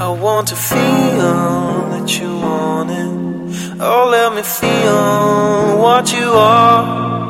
I want to feel that you want it. Oh, let me feel what you are.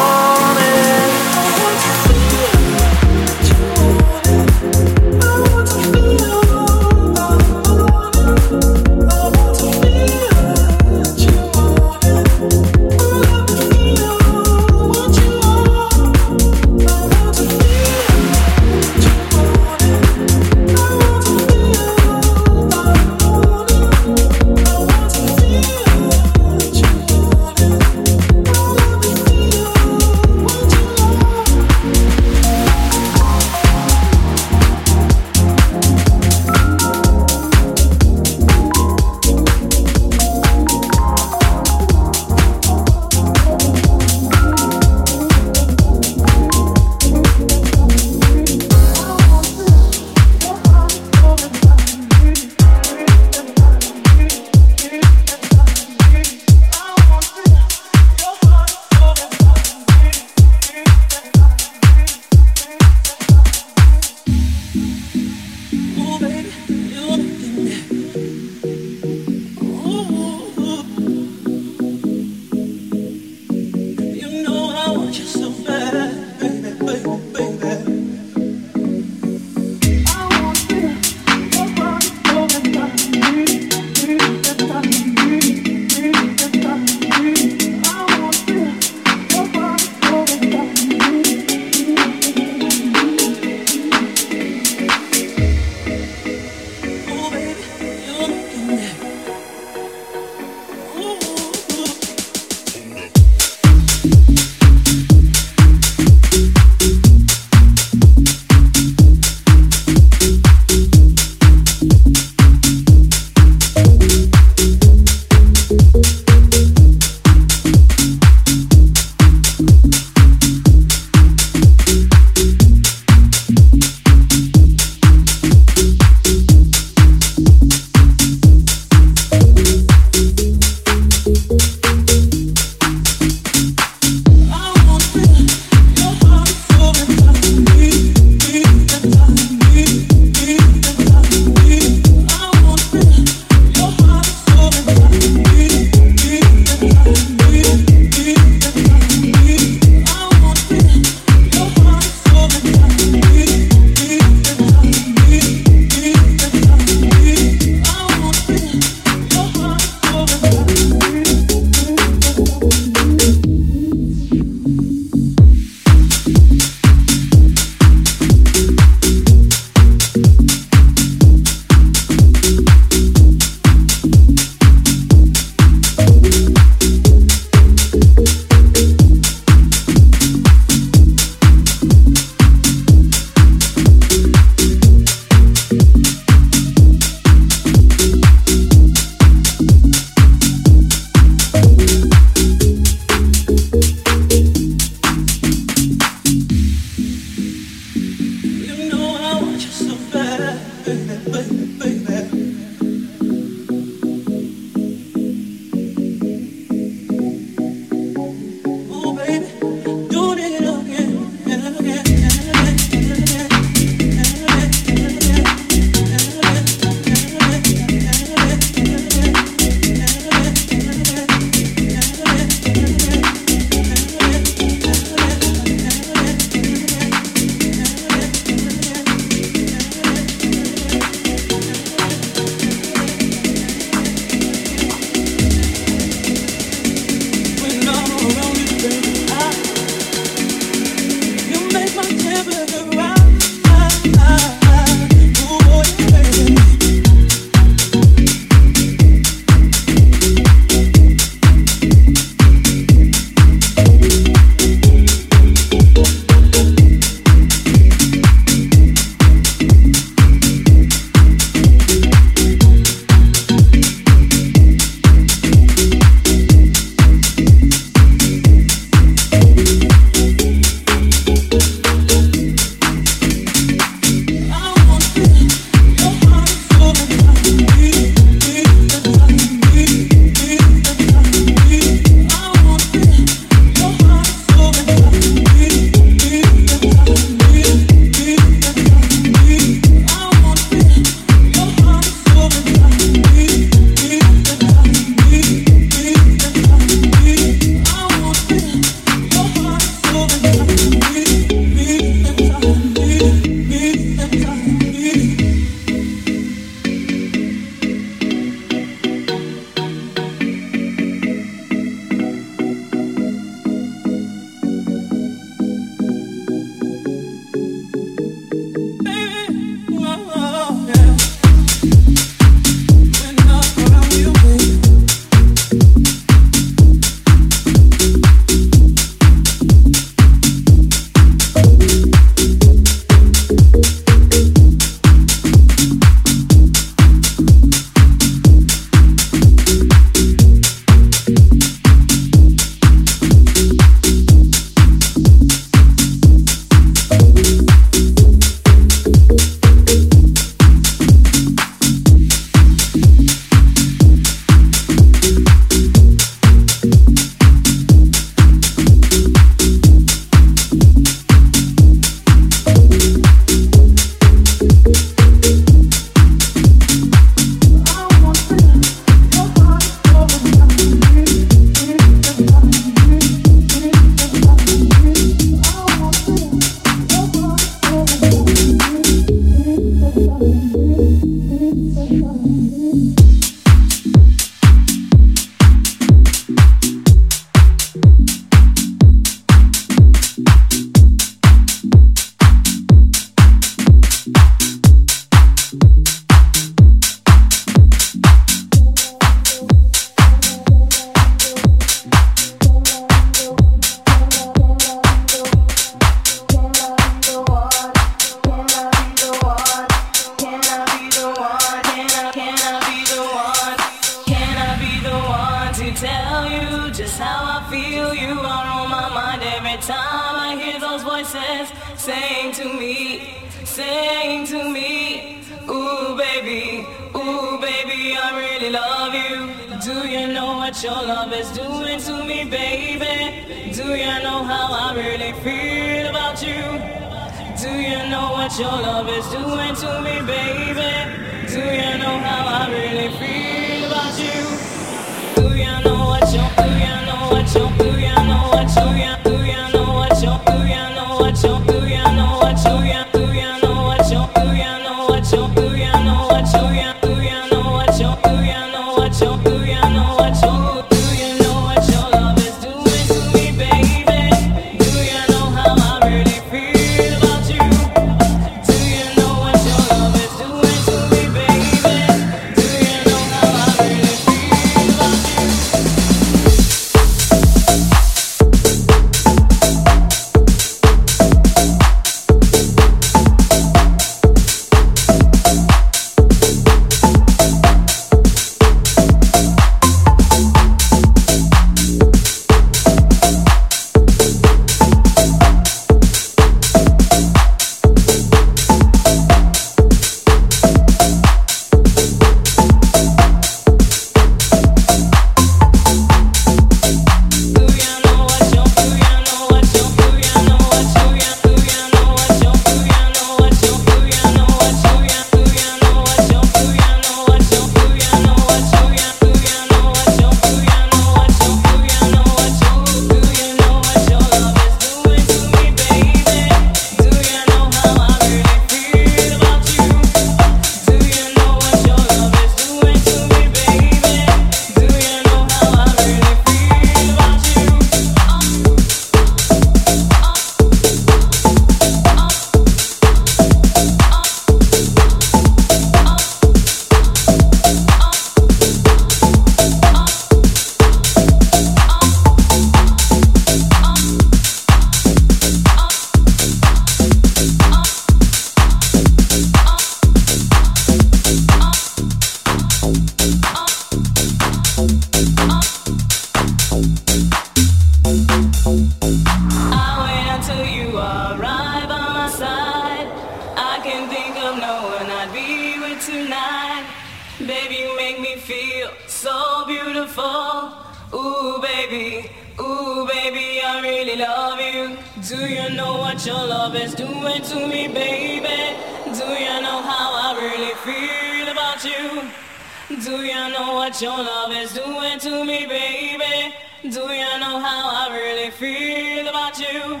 really love you. Do you know what your love is doing to me, baby? Do you know how I really feel about you? Do you know what your love is doing to me, baby? Do you know how I really feel about you?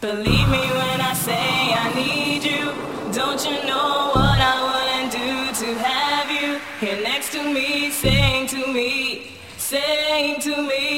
Believe me when I say I need you. Don't you know what I wouldn't do to have you here next to me, saying to me, saying to me.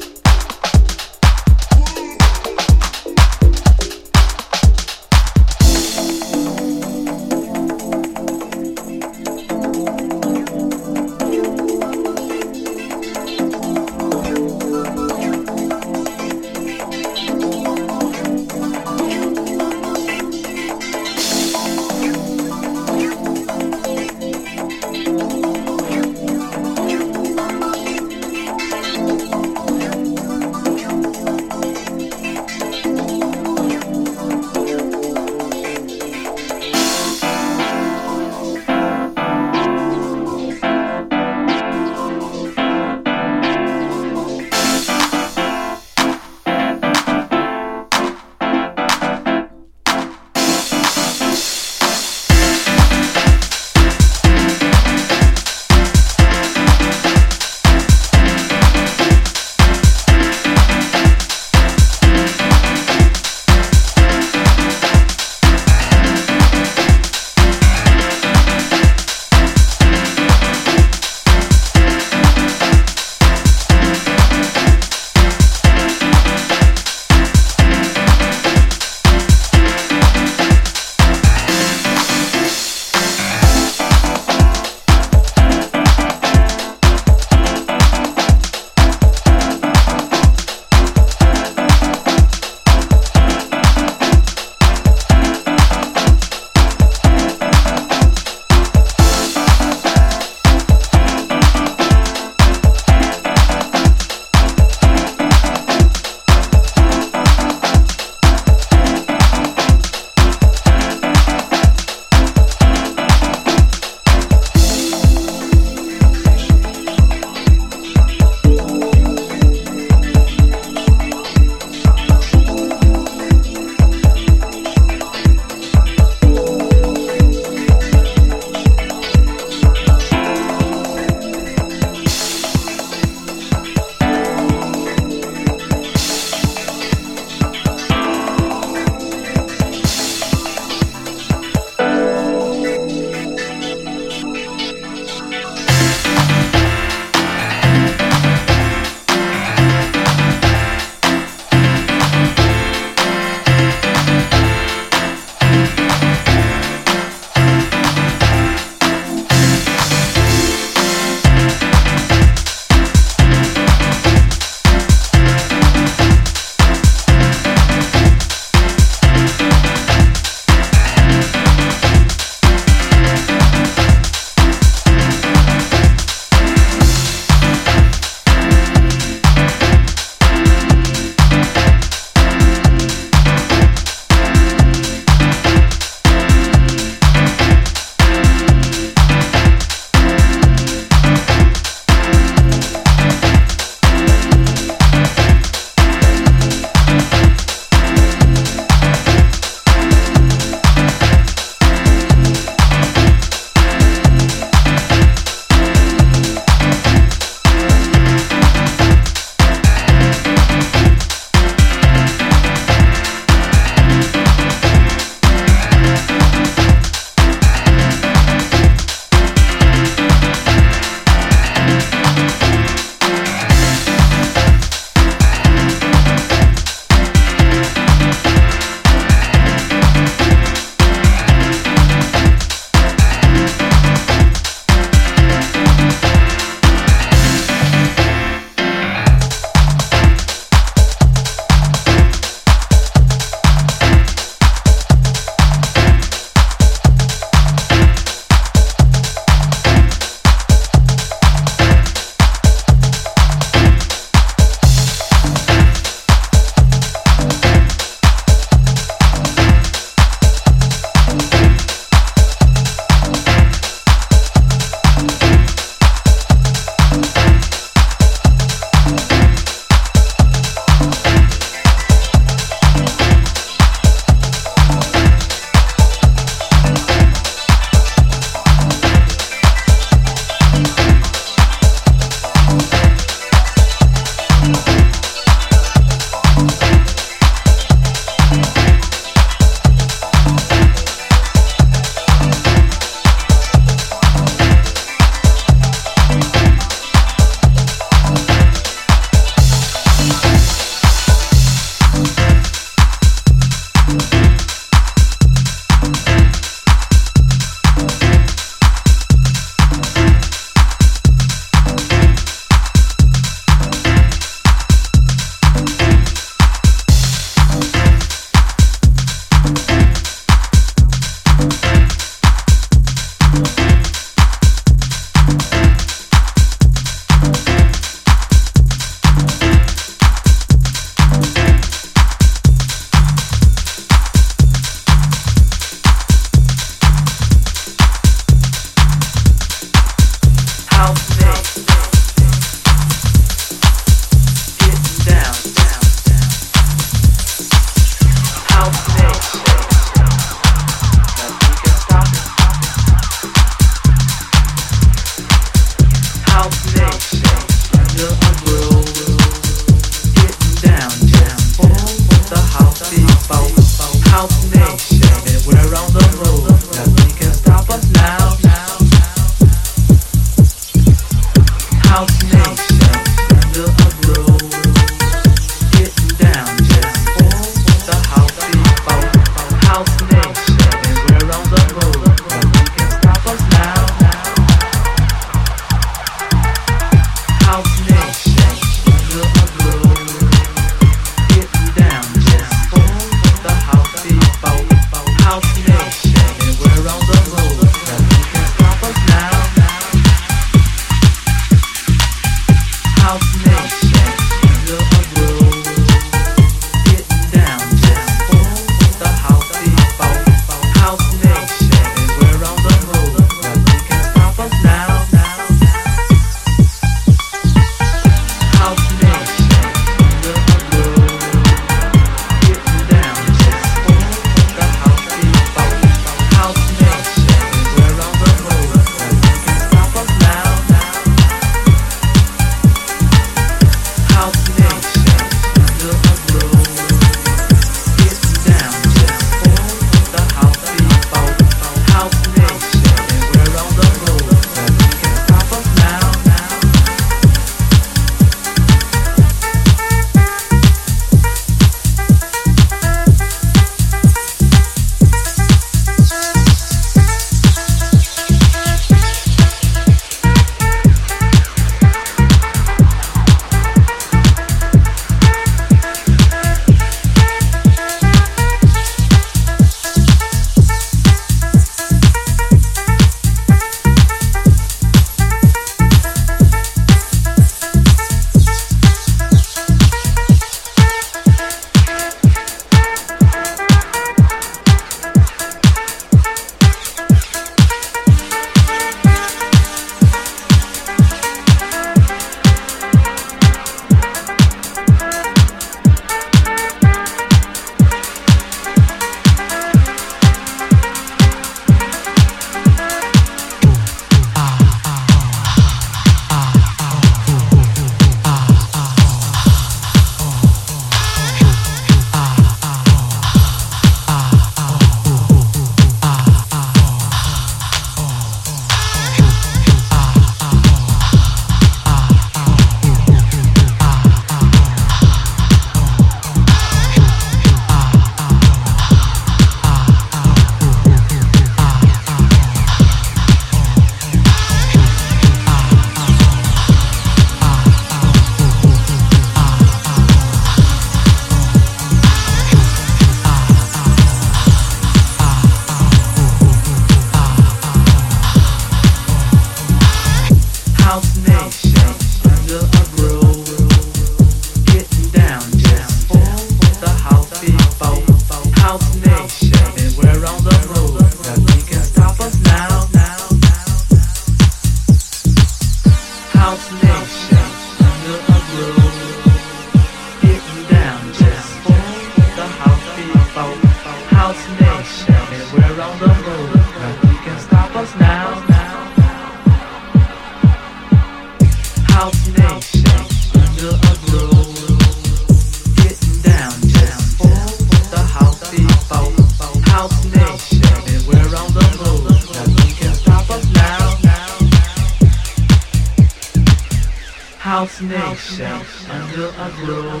myself under a glow.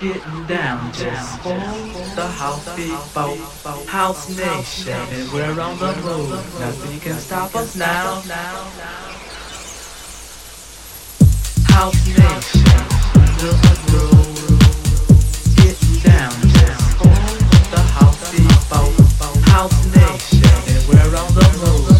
Getting down, just for the house people, house nation, and we're on the road. Nothing can stop us now. House nation under a glow. Getting down, just for the house people, house nation, and we're on the road.